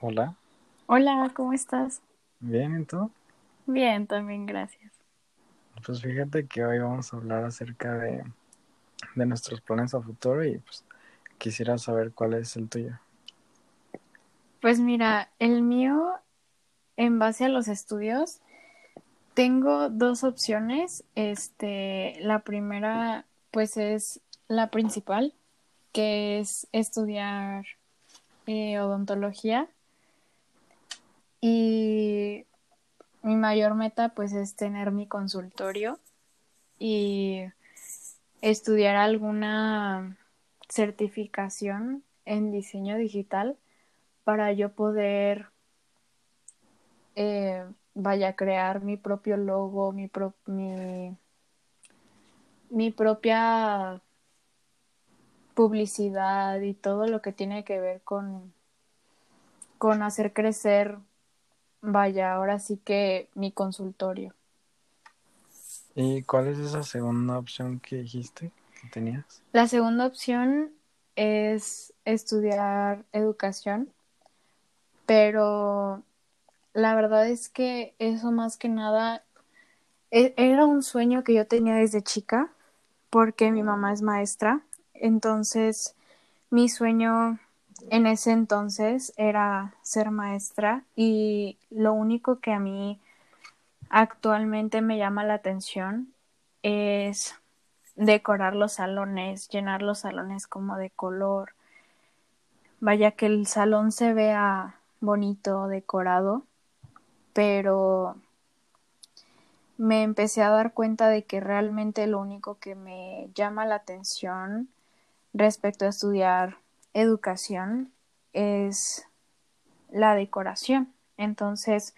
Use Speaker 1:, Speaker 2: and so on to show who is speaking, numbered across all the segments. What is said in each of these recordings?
Speaker 1: Hola,
Speaker 2: Hola, ¿cómo estás?
Speaker 1: bien, ¿y tú?
Speaker 2: Bien, también, gracias.
Speaker 1: Pues fíjate que hoy vamos a hablar acerca de, de nuestros planes a futuro y pues quisiera saber cuál es el tuyo.
Speaker 2: Pues mira, el mío, en base a los estudios, tengo dos opciones. Este, la primera, pues es la principal, que es estudiar eh, odontología. Y mi mayor meta, pues, es tener mi consultorio y estudiar alguna certificación en diseño digital para yo poder, eh, vaya, crear mi propio logo, mi, pro mi, mi propia publicidad y todo lo que tiene que ver con, con hacer crecer, vaya, ahora sí que mi consultorio.
Speaker 1: ¿Y cuál es esa segunda opción que dijiste que tenías?
Speaker 2: La segunda opción es estudiar educación, pero la verdad es que eso más que nada e-, era un sueño que yo tenía desde chica porque mi mamá es maestra, entonces mi sueño en ese entonces era ser maestra y lo único que a mí actualmente me llama la atención es decorar los salones, llenar los salones como de color. Vaya que el salón se vea bonito, decorado, pero me empecé a dar cuenta de que realmente lo único que me llama la atención respecto a estudiar educación es la decoración. Entonces,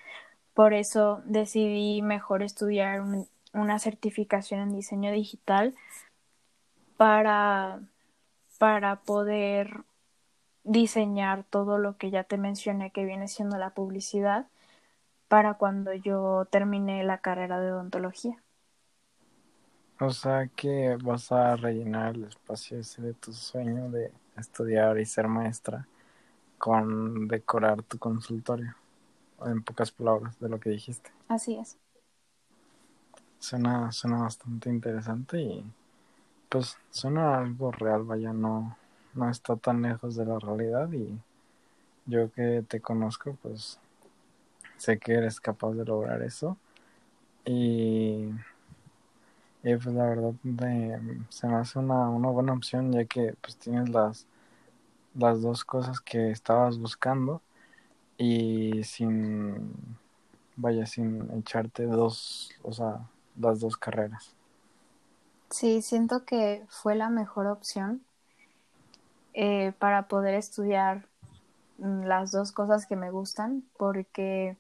Speaker 2: por eso decidí mejor estudiar un, una certificación en diseño digital para, para poder diseñar todo lo que ya te mencioné que viene siendo la publicidad para cuando yo termine la carrera de odontología.
Speaker 1: O sea que vas a rellenar el espacio ese de tu sueño de estudiar y ser maestra con decorar tu consultorio, en pocas palabras de lo que dijiste.
Speaker 2: Así es.
Speaker 1: Suena, suena bastante interesante y pues suena algo real, vaya, no, no está tan lejos de la realidad y yo que te conozco, pues sé que eres capaz de lograr eso y, y pues la verdad se me hace una, una buena opción ya que pues tienes las, las dos cosas que estabas buscando y sin, vaya, sin echarte dos, o sea, las dos carreras.
Speaker 2: Sí, siento que fue la mejor opción eh, para poder estudiar las dos cosas que me gustan, porque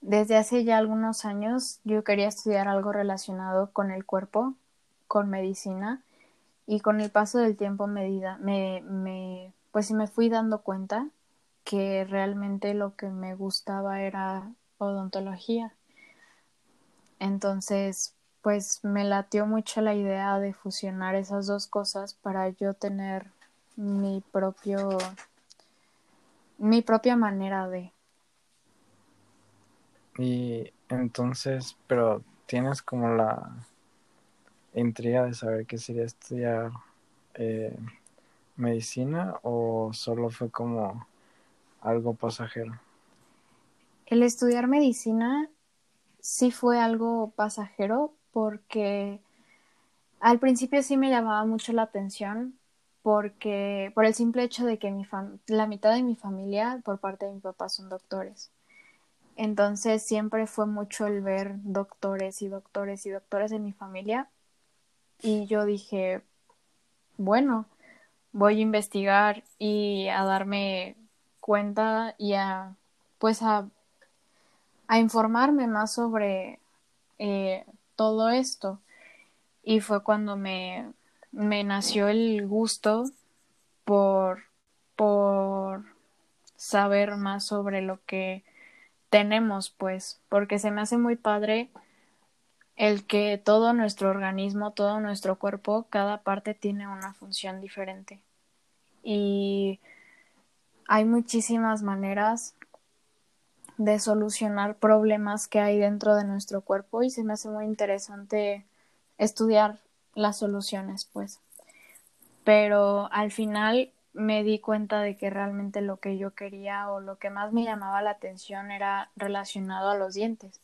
Speaker 2: desde hace ya algunos años yo quería estudiar algo relacionado con el cuerpo, con medicina, y con el paso del tiempo medida, me, me, pues me fui dando cuenta que realmente lo que me gustaba era odontología. Entonces, pues me latió mucho la idea de fusionar esas dos cosas para yo tener mi propio mi propia manera de
Speaker 1: y entonces pero tienes como la intriga de saber qué sería estudiar eh, medicina o solo fue como algo pasajero
Speaker 2: el estudiar medicina sí fue algo pasajero porque al principio sí me llamaba mucho la atención porque por el simple hecho de que mi la mitad de mi familia por parte de mi papá son doctores. Entonces siempre fue mucho el ver doctores y doctores y doctores en mi familia y yo dije, bueno, voy a investigar y a darme cuenta y a pues a, a informarme más sobre eh, todo esto. Y fue cuando me, me nació el gusto por, por saber más sobre lo que tenemos, pues, porque se me hace muy padre el que todo nuestro organismo, todo nuestro cuerpo, cada parte tiene una función diferente. Y hay muchísimas maneras de solucionar problemas que hay dentro de nuestro cuerpo y se me hace muy interesante estudiar las soluciones, pues. Pero al final me di cuenta de que realmente lo que yo quería o lo que más me llamaba la atención era relacionado a los dientes,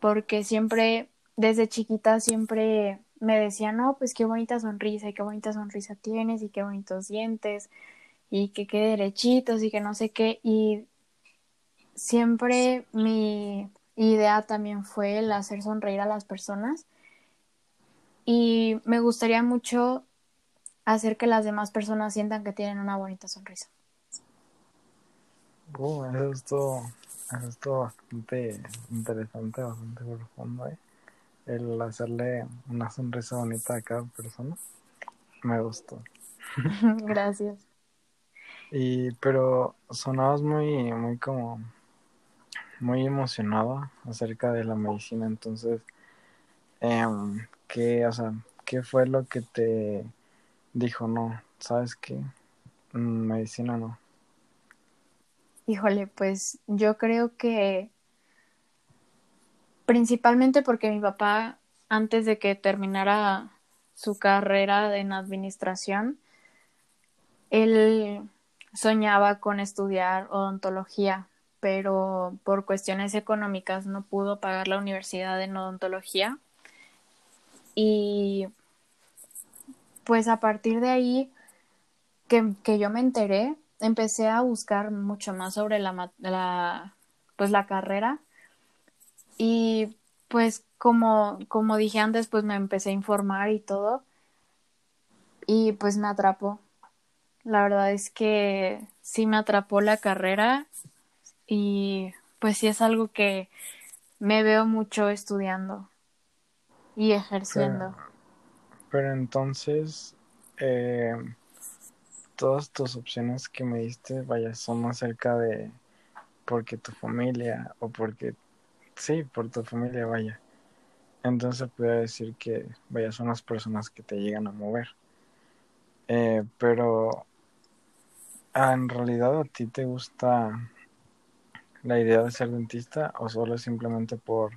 Speaker 2: porque siempre, desde chiquita, siempre me decían, no, pues qué bonita sonrisa y qué bonita sonrisa tienes y qué bonitos dientes y que qué derechitos y que no sé qué. Y siempre mi idea también fue el hacer sonreír a las personas y me gustaría mucho hacer que las demás personas sientan que tienen una bonita sonrisa.
Speaker 1: Uh, eso es todo, eso es todo bastante interesante, bastante profundo, ¿eh? El hacerle una sonrisa bonita a cada persona. Me gustó.
Speaker 2: Gracias.
Speaker 1: Y, pero sonabas muy, muy como, muy emocionada acerca de la medicina, entonces, eh, ¿qué, o sea, qué fue lo que te dijo, no, sabes qué, mm, medicina no?
Speaker 2: Híjole, pues yo creo que principalmente porque mi papá, antes de que terminara su carrera en administración, él soñaba con estudiar odontología, pero por cuestiones económicas no pudo pagar la universidad en odontología. Y pues a partir de ahí que, que yo me enteré, empecé a buscar mucho más sobre la, la, pues la carrera y pues como, como dije antes, pues me empecé a informar y todo y pues me atrapó. La verdad es que sí me atrapó la carrera y pues sí es algo que me veo mucho estudiando y ejerciendo.
Speaker 1: Pero, entonces, eh, todas tus opciones que me diste, vaya, son acerca de porque tu familia o porque, sí, por tu familia, vaya. Entonces puedo decir que, vaya, son las personas que te llegan a mover. Eh, pero Ah, ¿En realidad a ti te gusta la idea de ser dentista o solo simplemente por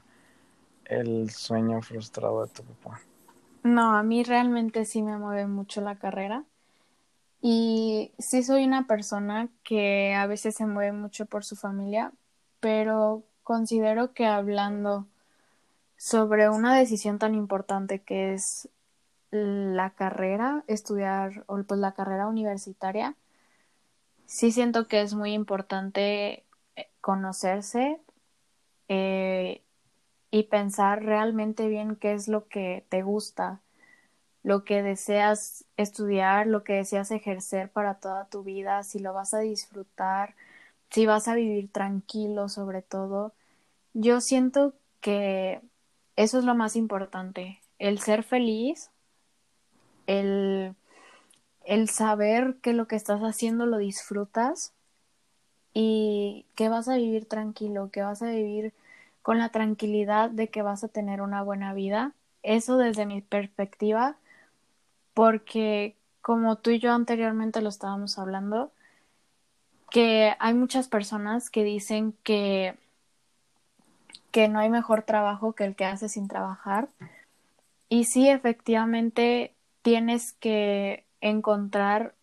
Speaker 1: el sueño frustrado de tu papá?
Speaker 2: No, a mí realmente sí me mueve mucho la carrera. Y sí soy una persona que a veces se mueve mucho por su familia, pero considero que hablando sobre una decisión tan importante que es la carrera, estudiar o pues la carrera universitaria, sí siento que es muy importante eh, conocerse eh, y pensar realmente bien qué es lo que te gusta, lo que deseas estudiar, lo que deseas ejercer para toda tu vida, si lo vas a disfrutar, si vas a vivir tranquilo sobre todo. Yo siento que eso es lo más importante, el ser feliz, el el saber que lo que estás haciendo lo disfrutas y que vas a vivir tranquilo, que vas a vivir con la tranquilidad de que vas a tener una buena vida. Eso desde mi perspectiva, porque como tú y yo anteriormente lo estábamos hablando, que hay muchas personas que dicen que que no hay mejor trabajo que el que haces sin trabajar. Y sí, efectivamente, tienes que encontrar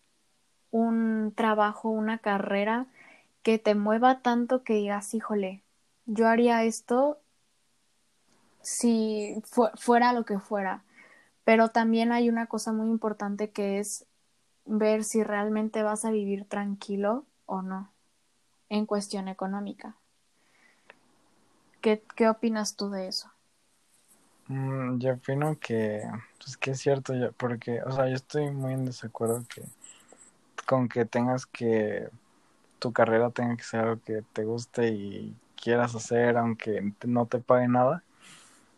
Speaker 2: un trabajo, una carrera que te mueva tanto que digas, híjole, yo haría esto si fuera lo que fuera. Pero también hay una cosa muy importante que es ver si realmente vas a vivir tranquilo o no en cuestión económica. ¿Qué, qué opinas tú de eso?
Speaker 1: Mm, yo opino que, pues que es cierto, porque, o sea, yo estoy muy en desacuerdo que con que tengas que, tu carrera tenga que ser algo que te guste y quieras hacer, aunque no te pague nada,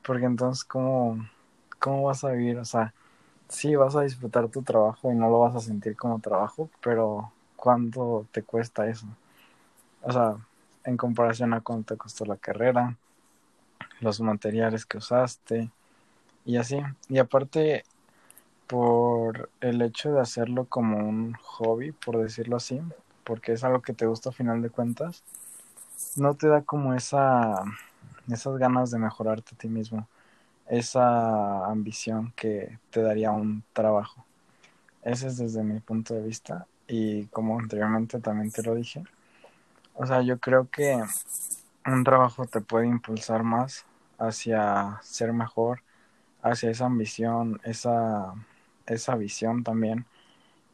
Speaker 1: porque entonces, ¿cómo, cómo vas a vivir? O sea, sí vas a disfrutar tu trabajo y no lo vas a sentir como trabajo, pero ¿cuánto te cuesta eso? O sea, en comparación a cuánto te costó la carrera, los materiales que usaste y así. Y aparte, por el hecho de hacerlo como un hobby, por decirlo así, porque es algo que te gusta a final de cuentas, no te da como esa, esas ganas de mejorarte a ti mismo, esa ambición que te daría un trabajo. Ese es desde mi punto de vista y como anteriormente también te lo dije. O sea, yo creo que un trabajo te puede impulsar más hacia ser mejor, hacia esa ambición, esa, esa visión también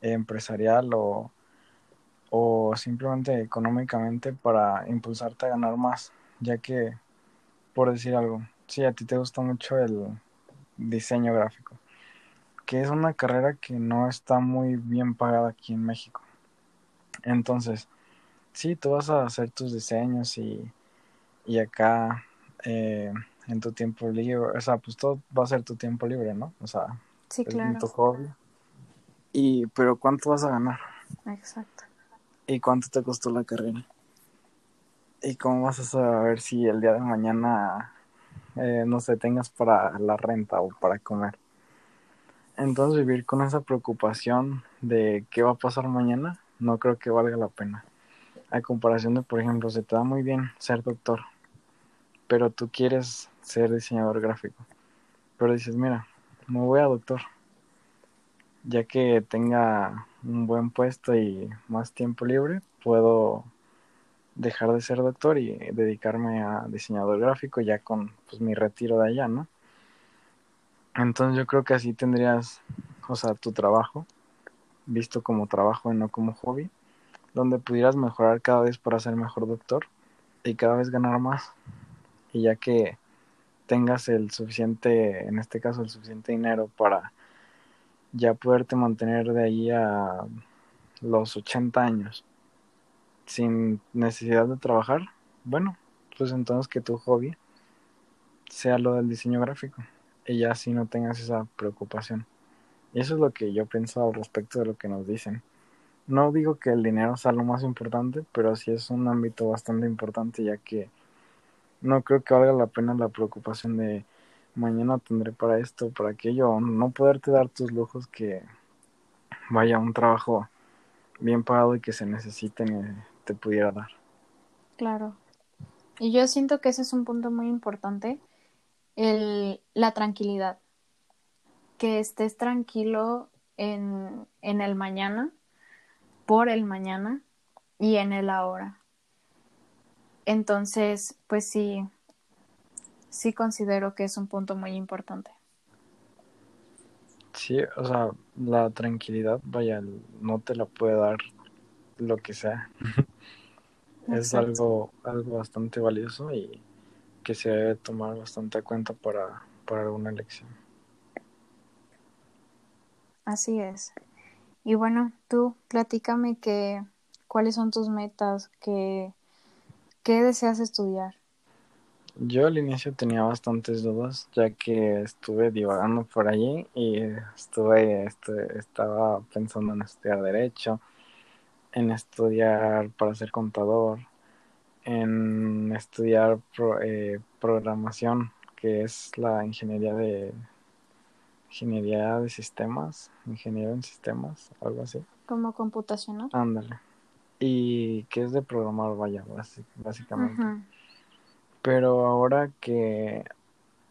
Speaker 1: empresarial o, o simplemente económicamente para impulsarte a ganar más, ya que, por decir algo, si a ti te gusta mucho el diseño gráfico, que es una carrera que no está muy bien pagada aquí en México. Entonces, sí, tú vas a hacer tus diseños y, y acá eh, en tu tiempo libre, o sea, pues todo va a ser tu tiempo libre, ¿no? O sea,
Speaker 2: sí, claro.
Speaker 1: tu hobby. Y, pero ¿cuánto vas a ganar?
Speaker 2: Exacto.
Speaker 1: ¿Y cuánto te costó la carrera? ¿Y cómo vas a saber si el día de mañana, eh, no sé, tengas para la renta o para comer? Entonces vivir con esa preocupación de qué va a pasar mañana, no creo que valga la pena. A comparación de, por ejemplo, se te da muy bien ser doctor, pero tú quieres ser diseñador gráfico. Pero dices, mira, me voy a doctor, ya que tenga un buen puesto y más tiempo libre, puedo dejar de ser doctor y dedicarme a diseñador gráfico ya con pues, mi retiro de allá, ¿no? Entonces yo creo que así tendrías, o sea, tu trabajo visto como trabajo y no como hobby, donde pudieras mejorar cada vez para ser mejor doctor y cada vez ganar más. Y ya que tengas el suficiente, en este caso el suficiente dinero para ya poderte mantener de ahí a los 80 años sin necesidad de trabajar, bueno, pues entonces que tu hobby sea lo del diseño gráfico y ya así no tengas esa preocupación. Y eso es lo que yo pienso al respecto de lo que nos dicen. No digo que el dinero sea lo más importante, pero sí es un ámbito bastante importante ya que no creo que valga la pena la preocupación de mañana tendré para esto, para aquello, no poderte dar tus lujos que vaya un trabajo bien pagado y que se necesiten te pudiera dar.
Speaker 2: Claro. Y yo siento que ese es un punto muy importante el, la tranquilidad. Que estés tranquilo en, en el mañana, por el mañana y en el ahora. Entonces, pues sí, sí considero que es un punto muy importante.
Speaker 1: Sí, o sea, la tranquilidad, vaya, no te la puede dar lo que sea. es algo, algo bastante valioso y que se debe tomar bastante cuenta para, para alguna elección.
Speaker 2: Así es. Y bueno, tú platícame que cuáles son tus metas, que, qué deseas estudiar.
Speaker 1: Yo al inicio tenía bastantes dudas, ya que estuve divagando por allí y estuve, este, estaba pensando en estudiar derecho, en estudiar para ser contador, en estudiar eh, programación, que es la ingeniería de ingeniería de sistemas, ingeniero en sistemas, algo así.
Speaker 2: Como computacional.
Speaker 1: Ándale. Y que es de programar, vaya, básicamente. Pero ahora que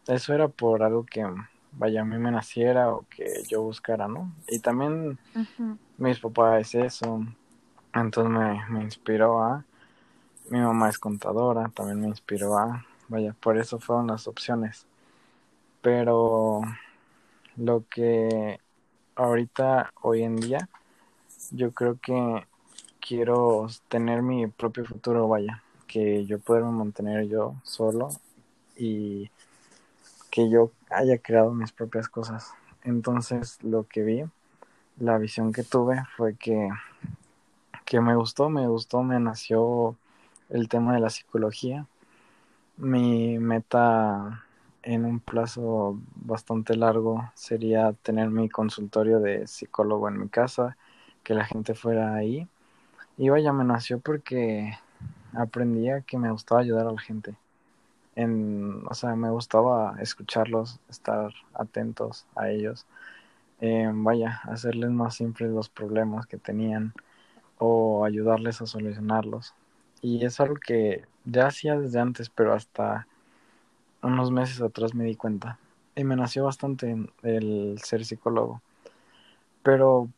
Speaker 1: eso era por algo que, vaya, a mí me naciera o que yo buscara, ¿no? Y también mis papás es eso. Entonces me, me inspiró a mi mamá es contadora, también me inspiró a, vaya, por eso fueron las opciones. Pero lo que ahorita, hoy en día, yo creo que quiero tener mi propio futuro, vaya, que yo pueda mantener yo solo y que yo haya creado mis propias cosas. Entonces lo que vi, la visión que tuve fue que, que me gustó, me gustó, me nació el tema de la psicología. Mi meta en un plazo bastante largo sería tener mi consultorio de psicólogo en mi casa, que la gente fuera ahí. Y vaya, me nació porque aprendía que me gustaba ayudar a la gente. En, o sea, me gustaba escucharlos, estar atentos a ellos. Eh, vaya, hacerles más simples los problemas que tenían o ayudarles a solucionarlos. Y es algo que ya hacía desde antes, pero hasta unos meses atrás me di cuenta. Y me nació bastante el ser psicólogo. Pero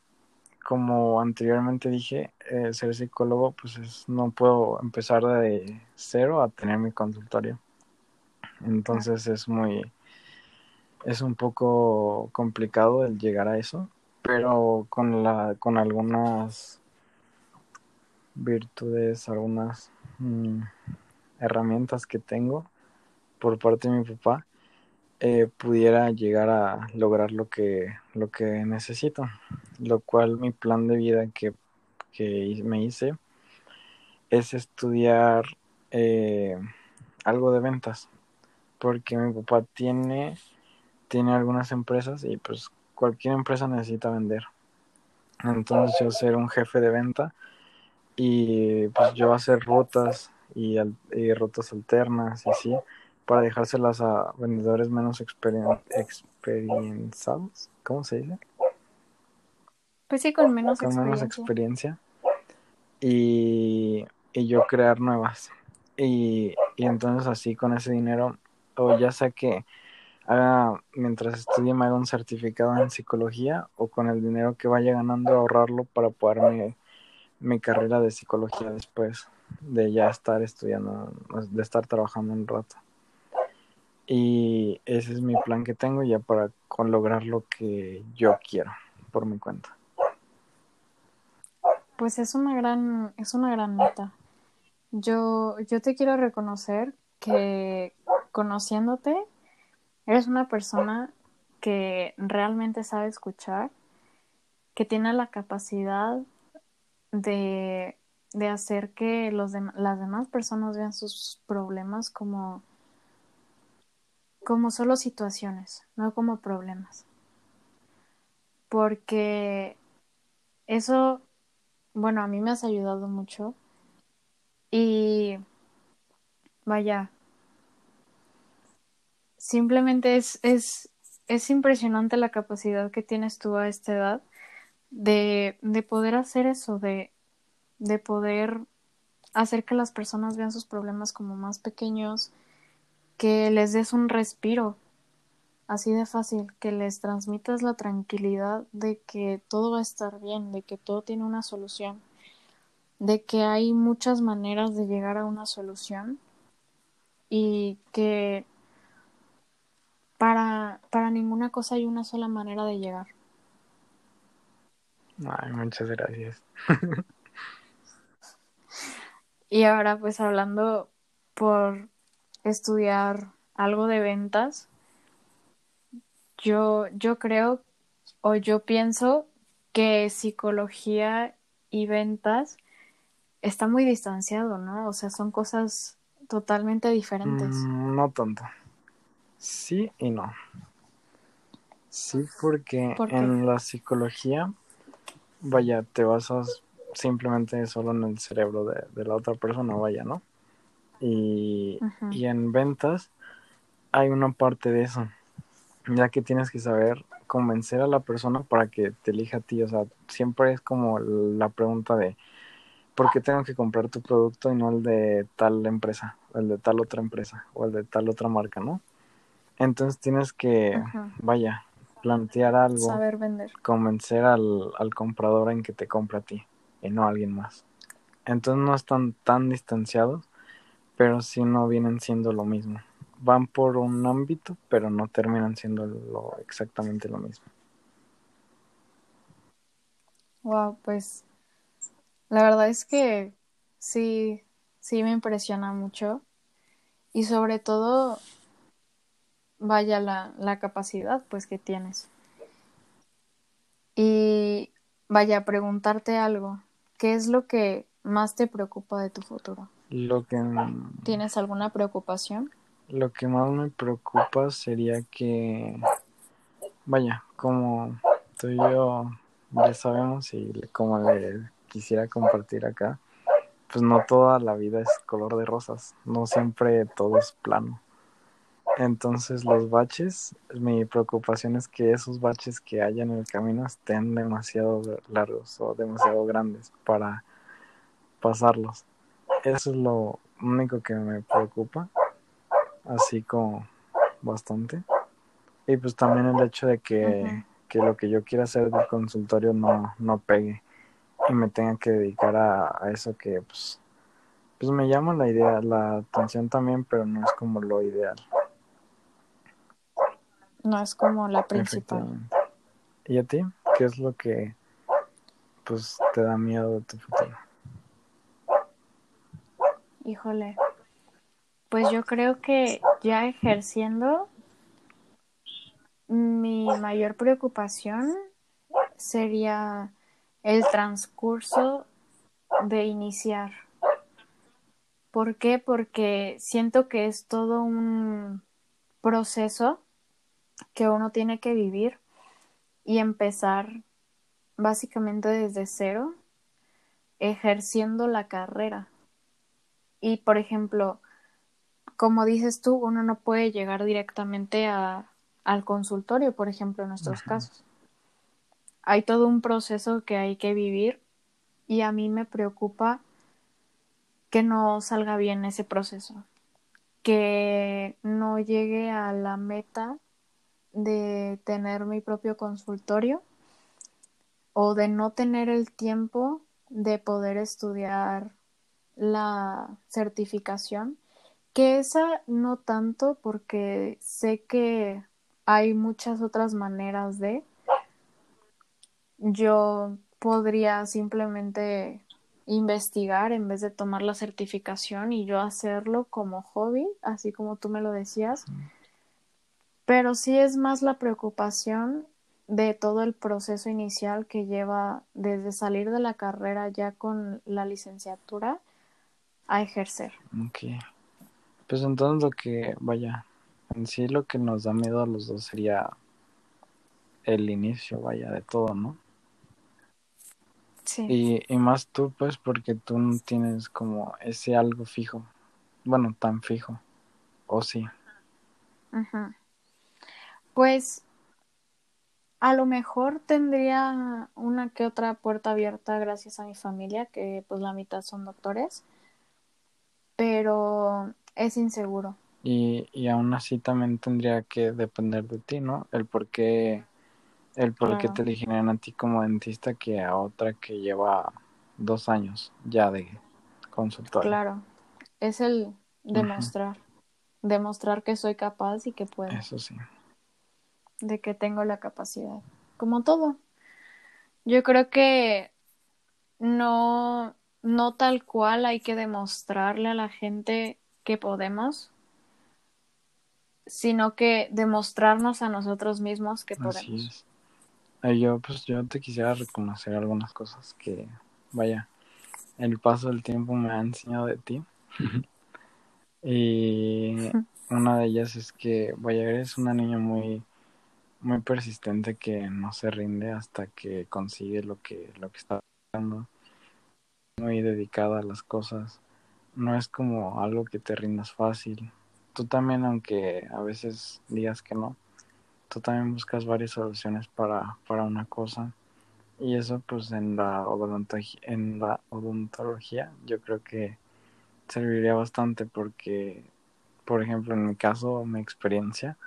Speaker 1: como anteriormente dije, eh, ser psicólogo, pues es, no puedo empezar de cero a tener mi consultorio. Entonces es muy, es un poco complicado el llegar a eso, pero con la, con algunas virtudes, algunas mm, herramientas que tengo por parte de mi papá, eh, pudiera llegar a lograr lo que, lo que necesito. Lo cual mi plan de vida que, me hice es estudiar eh, algo de ventas. Porque mi papá tiene, tiene algunas empresas y pues cualquier empresa necesita vender. Entonces yo ser un jefe de venta y pues yo hacer rutas y, y rutas alternas y así para dejárselas a vendedores menos experienciados, ¿cómo se dice?
Speaker 2: Pues sí, con menos
Speaker 1: con experiencia. menos experiencia. Y, yo crear nuevas. Y, y, entonces así con ese dinero, o ya sea que haga, mientras estudie me haga un certificado en psicología, o con el dinero que vaya ganando ahorrarlo para poder mi carrera de psicología después de ya estar estudiando, de estar trabajando un rato. Y ese es mi plan que tengo ya para con lograr lo que yo quiero por mi cuenta.
Speaker 2: Pues es una gran, es una gran meta. Yo, yo te quiero reconocer que conociéndote, eres una persona que realmente sabe escuchar, que tiene la capacidad de, de hacer que los las demás personas vean sus problemas como como solo situaciones, no como problemas. Porque eso, bueno, a mí me has ayudado mucho. Y vaya, simplemente es, es, es impresionante la capacidad que tienes tú a esta edad de, de poder hacer eso, de, de poder hacer que las personas vean sus problemas como más pequeños, que les des un respiro, así de fácil, que les transmitas la tranquilidad de que todo va a estar bien, de que todo tiene una solución, de que hay muchas maneras de llegar a una solución y que para, para ninguna cosa hay una sola manera de llegar.
Speaker 1: Ay, muchas gracias.
Speaker 2: y ahora pues hablando por estudiar algo de ventas, yo, yo creo o yo pienso que psicología y ventas está muy distanciado, ¿no? O sea, son cosas totalmente diferentes.
Speaker 1: Mm, no tanto. Sí y no. Sí, porque en la psicología, vaya, te basas simplemente solo en el cerebro de, de la otra persona, vaya, ¿no? Y, y en ventas hay una parte de eso, ya que tienes que saber convencer a la persona para que te elija a ti. O sea, siempre es como la pregunta de ¿por qué tengo que comprar tu producto y no el de tal empresa, o el de tal otra empresa, o el de tal otra marca, ¿no? Entonces tienes que, vaya, plantear algo,
Speaker 2: saber vender,
Speaker 1: convencer al, al comprador en que te compre a ti y no a alguien más. Entonces no están tan distanciados pero sí no vienen siendo lo mismo. Van por un ámbito, pero no terminan siendo lo, exactamente lo mismo.
Speaker 2: Wow, pues la verdad es que sí, sí me impresiona mucho. Y sobre todo, vaya la, la capacidad pues que tienes. Y vaya, preguntarte algo. ¿Qué es lo que más te preocupa de tu futuro?
Speaker 1: Lo que...
Speaker 2: ¿Tienes alguna preocupación?
Speaker 1: Lo que más me preocupa sería que, vaya, como tú y yo ya sabemos y como le quisiera compartir acá, pues no toda la vida es color de rosas, no siempre todo es plano. Entonces los baches, mi preocupación es que esos baches que haya en el camino estén demasiado largos o demasiado grandes para pasarlos. Eso es lo único que me preocupa, así como bastante. Y pues también el hecho de que, que lo que yo quiera hacer del consultorio no, no pegue y me tenga que dedicar a, a eso que pues, pues me llama la idea, la atención también, pero no es como lo ideal.
Speaker 2: No es como la principal.
Speaker 1: ¿Y a ti? ¿Qué es lo que pues te da miedo de tu futuro?
Speaker 2: Híjole. Pues yo creo que ya ejerciendo, mi mayor preocupación sería el transcurso de iniciar. ¿Por qué? Porque siento que es todo un proceso que uno tiene que vivir y empezar básicamente desde cero, ejerciendo la carrera. Y por ejemplo, como dices tú, uno no puede llegar directamente a, al consultorio, por ejemplo, en nuestros casos. Hay todo un proceso que hay que vivir y a mí me preocupa que no salga bien ese proceso, que no llegue a la meta de tener mi propio consultorio o de no tener el tiempo de poder estudiar la certificación, que esa no tanto porque sé que hay muchas otras maneras de, yo podría simplemente investigar en vez de tomar la certificación y yo hacerlo como hobby, así como tú me lo decías. Pero sí es más la preocupación de todo el proceso inicial que lleva desde salir de la carrera ya con la licenciatura a ejercer.
Speaker 1: Ok. Pues entonces lo que, vaya, en sí lo que nos da miedo a los dos sería el inicio, vaya, de todo, ¿no?
Speaker 2: Sí.
Speaker 1: Y, y más tú, pues, porque tú no tienes como ese algo fijo. Bueno, tan fijo. ¿O sí?
Speaker 2: Pues a lo mejor tendría una que otra puerta abierta gracias a mi familia, que pues la mitad son doctores, pero es inseguro.
Speaker 1: Y, y aún así también tendría que depender de ti, ¿no? El por qué, el por qué te eligieron a ti como dentista que a otra que lleva dos años ya de consultorio.
Speaker 2: Claro, es el demostrar, demostrar que soy capaz y que puedo,
Speaker 1: Eso sí.
Speaker 2: de que tengo la capacidad, como todo. Yo creo que no, no tal cual hay que demostrarle a la gente que podemos, sino que demostrarnos a nosotros mismos que
Speaker 1: Así
Speaker 2: podemos.
Speaker 1: es. Ay, yo, pues yo te quisiera reconocer algunas cosas que, vaya, el paso del tiempo me ha enseñado de ti. y una de ellas es que, vaya, eres una niña muy, muy persistente que no se rinde hasta que consigue lo que, lo que está buscando. Muy dedicada a las cosas. No es como algo que te rindas fácil. Tú también, aunque a veces digas que no, tú también buscas varias soluciones para, para una cosa. Y eso pues en la, en la odontología yo creo que serviría bastante porque, por ejemplo, en mi caso, mi experiencia,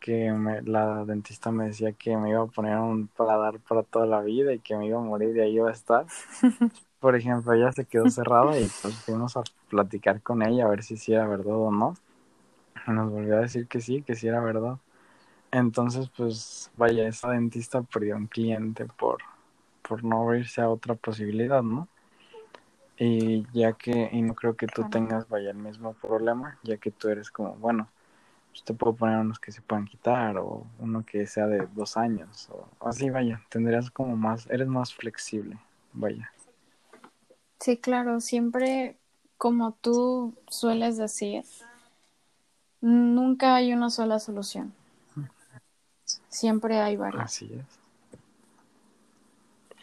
Speaker 1: que me- la dentista me decía que me iba a poner un paladar para toda la vida y que me iba a morir y ahí iba a estar. Por ejemplo, ella se quedó cerrada y pues fuimos a platicar con ella a ver si sí era verdad o no. Y nos volvió a decir que sí, que sí era verdad. Entonces, pues, vaya, esa dentista perdió un cliente por, por no abrirse a otra posibilidad, ¿no? Y ya que, y no creo que tú tengas, vaya, el mismo problema, ya que tú eres como, bueno, pues te puedo poner unos que se puedan quitar o uno que sea de dos años o así, vaya, tendrías como más, eres más flexible, vaya.
Speaker 2: Sí, claro, siempre, como tú sueles decir, nunca hay una sola solución. Siempre hay varias.
Speaker 1: Así es.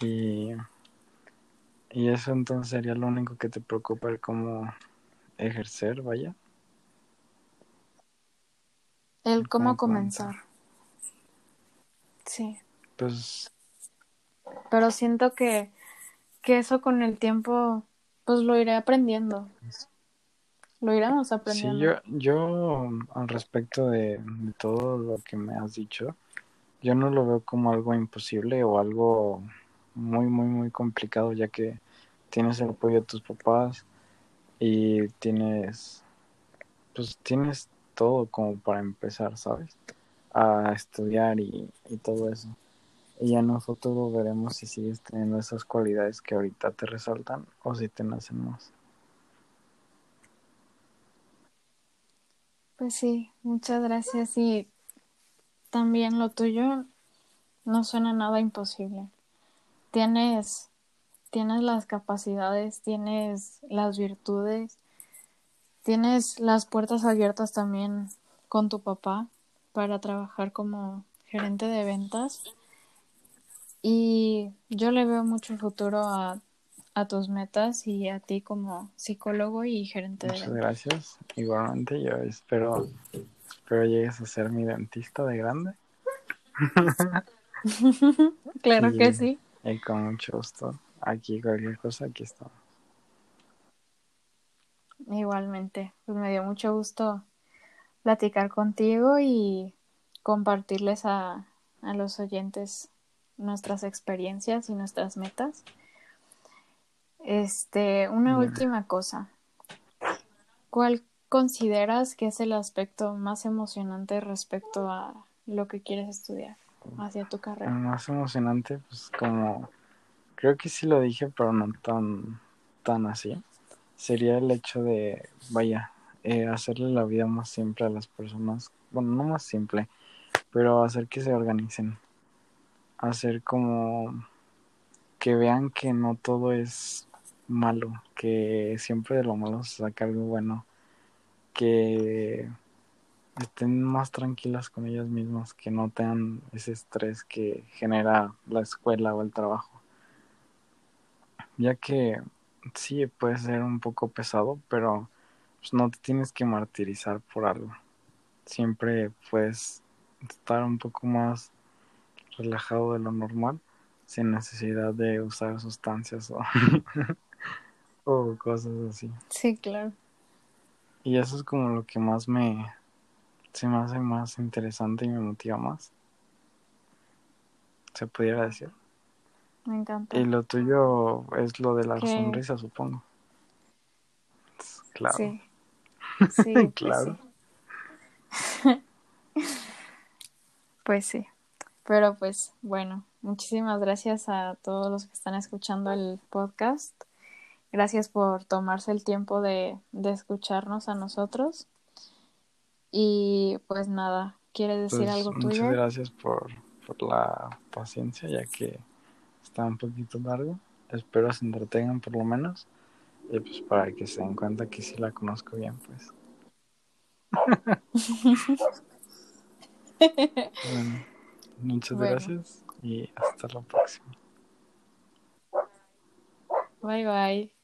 Speaker 1: Y, y eso entonces sería lo único que te preocupa, el cómo ejercer, vaya.
Speaker 2: El cómo
Speaker 1: comenzar.
Speaker 2: Sí,
Speaker 1: Pues
Speaker 2: pero siento que, que eso con el tiempo pues lo iré aprendiendo. Lo iremos aprendiendo.
Speaker 1: Sí, yo, yo al respecto de, de todo lo que me has dicho, yo no lo veo como algo imposible o algo muy, muy, muy complicado, ya que tienes el apoyo de tus papás y tienes, pues tienes todo como para empezar, ¿sabes? A estudiar y, y todo eso. Y ya futuro veremos si sigues teniendo esas cualidades que ahorita te resaltan o si te nacen más.
Speaker 2: Pues sí, muchas gracias. Y también lo tuyo no suena nada imposible. Tienes, tienes las capacidades, tienes las virtudes, tienes las puertas abiertas también con tu papá para trabajar como gerente de ventas. Y yo le veo mucho futuro a, a tus metas y a ti como psicólogo y gerente de
Speaker 1: Muchas gracias. Igualmente yo espero, espero llegues a ser mi dentista de grande.
Speaker 2: claro
Speaker 1: Y-
Speaker 2: que sí.
Speaker 1: Y con mucho gusto. Aquí cualquier cosa, aquí estamos.
Speaker 2: Igualmente, pues me dio mucho gusto platicar contigo y compartirles a, a los oyentes nuestras experiencias y nuestras metas. Este, una
Speaker 1: Bien.
Speaker 2: última cosa. ¿Cuál consideras que es el aspecto más emocionante respecto a lo que quieres estudiar hacia tu
Speaker 1: El
Speaker 2: carrera?
Speaker 1: más emocionante, pues como creo que sí lo dije, pero no tan, tan así. Sería el hecho de, vaya, eh, hacerle la vida más simple a las personas. Bueno, no más simple, pero hacer que se organicen. Hacer como que vean que no todo es malo, que siempre de lo malo se saca algo bueno, que estén más tranquilas con ellas mismas, que no tengan ese estrés que genera la escuela o el trabajo. Ya que sí puede ser un poco pesado, pero pues, no te tienes que martirizar por algo. Siempre puedes estar un poco más relajado de lo normal, sin necesidad de usar sustancias o, o cosas así.
Speaker 2: Sí, claro.
Speaker 1: Y eso es como lo que más me se me hace más interesante y me motiva más. Se pudiera decir.
Speaker 2: Me encanta.
Speaker 1: Y lo tuyo es lo de la
Speaker 2: ¿Qué?
Speaker 1: sonrisa, supongo. Claro.
Speaker 2: Sí. Sí, pues
Speaker 1: Claro.
Speaker 2: sí. Pues sí. Pero pues bueno, muchísimas gracias a todos los que están escuchando el podcast. Gracias por tomarse el tiempo de, de escucharnos a nosotros. Y pues nada, ¿quieres decir
Speaker 1: Pues,
Speaker 2: algo
Speaker 1: muchas
Speaker 2: tuyo?
Speaker 1: gracias por, por la paciencia, ya que está un poquito largo. Espero se entretengan por lo menos. Y pues para que se den cuenta que sí la conozco bien, pues. Bueno, muchas
Speaker 2: Bueno.
Speaker 1: gracias y hasta la próxima.
Speaker 2: Bye bye.